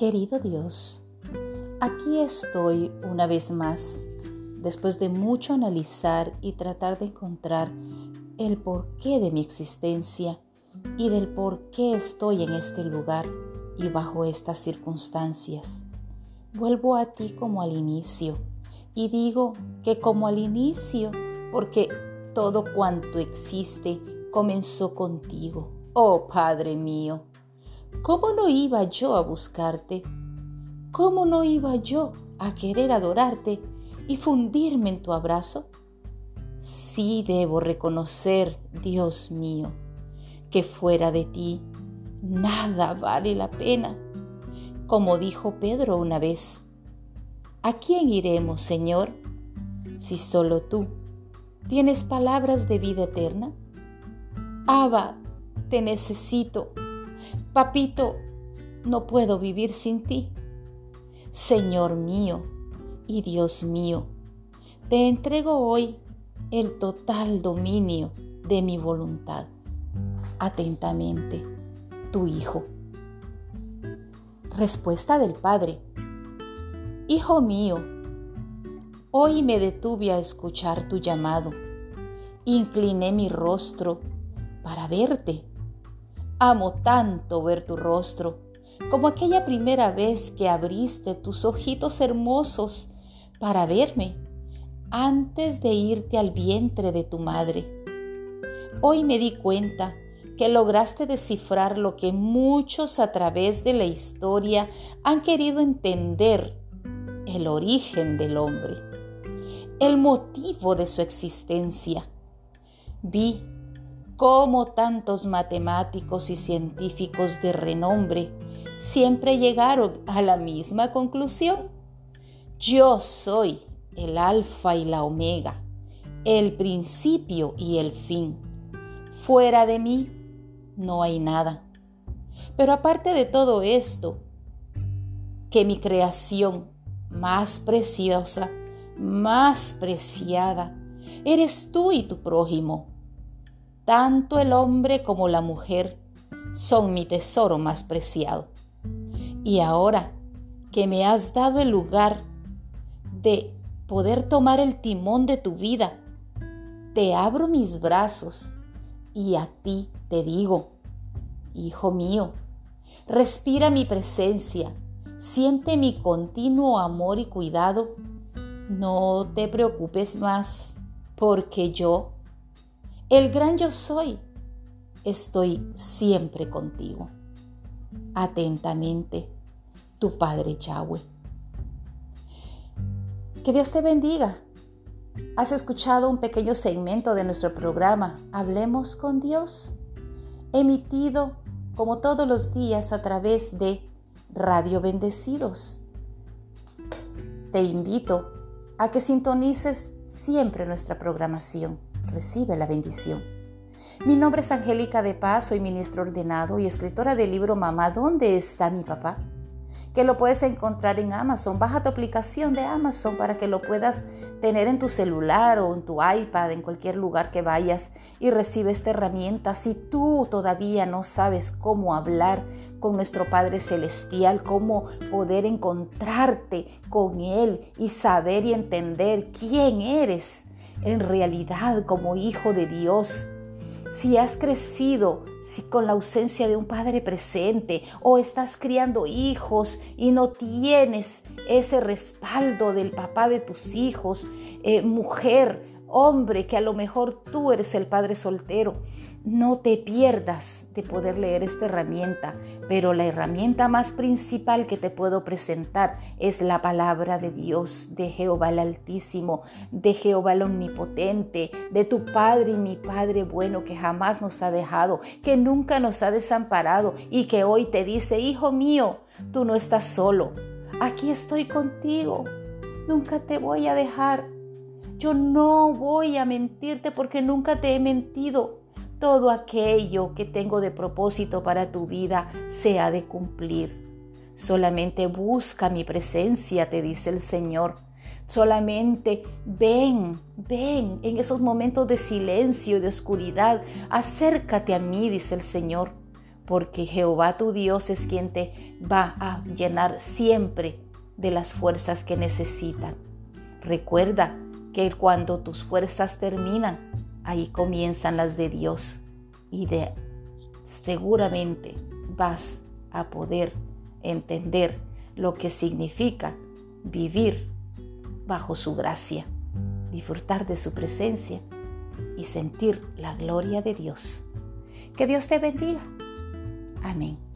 Querido Dios, aquí estoy una vez más, después de mucho analizar y tratar de encontrar el porqué de mi existencia y del por qué estoy en este lugar y bajo estas circunstancias. Vuelvo a ti como al inicio y digo que como al inicio, porque todo cuanto existe comenzó contigo, oh Padre mío. ¿Cómo no iba yo a buscarte? ¿Cómo no iba yo a querer adorarte y fundirme en tu abrazo? Sí debo reconocer, Dios mío, que fuera de ti nada vale la pena. Como dijo Pedro una vez, ¿a quién iremos, Señor, si solo tú tienes palabras de vida eterna? Abba, te necesito Papito, no puedo vivir sin ti. Señor mío y Dios mío, te entrego hoy el total dominio de mi voluntad. Atentamente, tu Hijo. Respuesta del Padre. Hijo mío, hoy me detuve a escuchar tu llamado. Incliné mi rostro para verte Amo tanto ver tu rostro, como aquella primera vez que abriste tus ojitos hermosos para verme antes de irte al vientre de tu madre. Hoy me di cuenta que lograste descifrar lo que muchos a través de la historia han querido entender, el origen del hombre, el motivo de su existencia. Vi cómo tantos matemáticos y científicos de renombre siempre llegaron a la misma conclusión. Yo soy el alfa y la omega, el principio y el fin. Fuera de mí no hay nada. Pero aparte de todo esto, que mi creación más preciosa, más preciada, eres tú y tu prójimo tanto el hombre como la mujer son mi tesoro más preciado. Y ahora que me has dado el lugar de poder tomar el timón de tu vida, te abro mis brazos y a ti te digo, Hijo mío, respira mi presencia, siente mi continuo amor y cuidado. No te preocupes más, porque yo el gran yo soy, estoy siempre contigo. Atentamente, tu Padre Yahweh. Que Dios te bendiga. Has escuchado un pequeño segmento de nuestro programa Hablemos con Dios, emitido como todos los días a través de Radio Bendecidos. Te invito a que sintonices siempre nuestra programación recibe la bendición. Mi nombre es Angélica de Paz, soy ministro ordenado y escritora del libro Mamá, ¿dónde está mi papá? Que lo puedes encontrar en Amazon. Baja tu aplicación de Amazon para que lo puedas tener en tu celular o en tu iPad, en cualquier lugar que vayas y recibe esta herramienta. Si tú todavía no sabes cómo hablar con nuestro Padre Celestial, cómo poder encontrarte con Él y saber y entender quién eres en realidad como hijo de Dios. Si has crecido si con la ausencia de un padre presente o estás criando hijos y no tienes ese respaldo del papá de tus hijos, eh, mujer, hombre, que a lo mejor tú eres el padre soltero, no te pierdas de poder leer esta herramienta, pero la herramienta más principal que te puedo presentar es la palabra de Dios, de Jehová el Altísimo, de Jehová el Omnipotente, de tu Padre y mi Padre bueno que jamás nos ha dejado, que nunca nos ha desamparado y que hoy te dice, Hijo mío, tú no estás solo, aquí estoy contigo, nunca te voy a dejar. Yo no voy a mentirte porque nunca te he mentido todo aquello que tengo de propósito para tu vida se ha de cumplir. Solamente busca mi presencia, te dice el Señor. Solamente ven, ven en esos momentos de silencio y de oscuridad. Acércate a mí, dice el Señor, porque Jehová tu Dios es quien te va a llenar siempre de las fuerzas que necesitan. Recuerda que cuando tus fuerzas terminan, ahí comienzan las de Dios y de seguramente vas a poder entender lo que significa vivir bajo su gracia, disfrutar de su presencia y sentir la gloria de Dios. Que Dios te bendiga. Amém.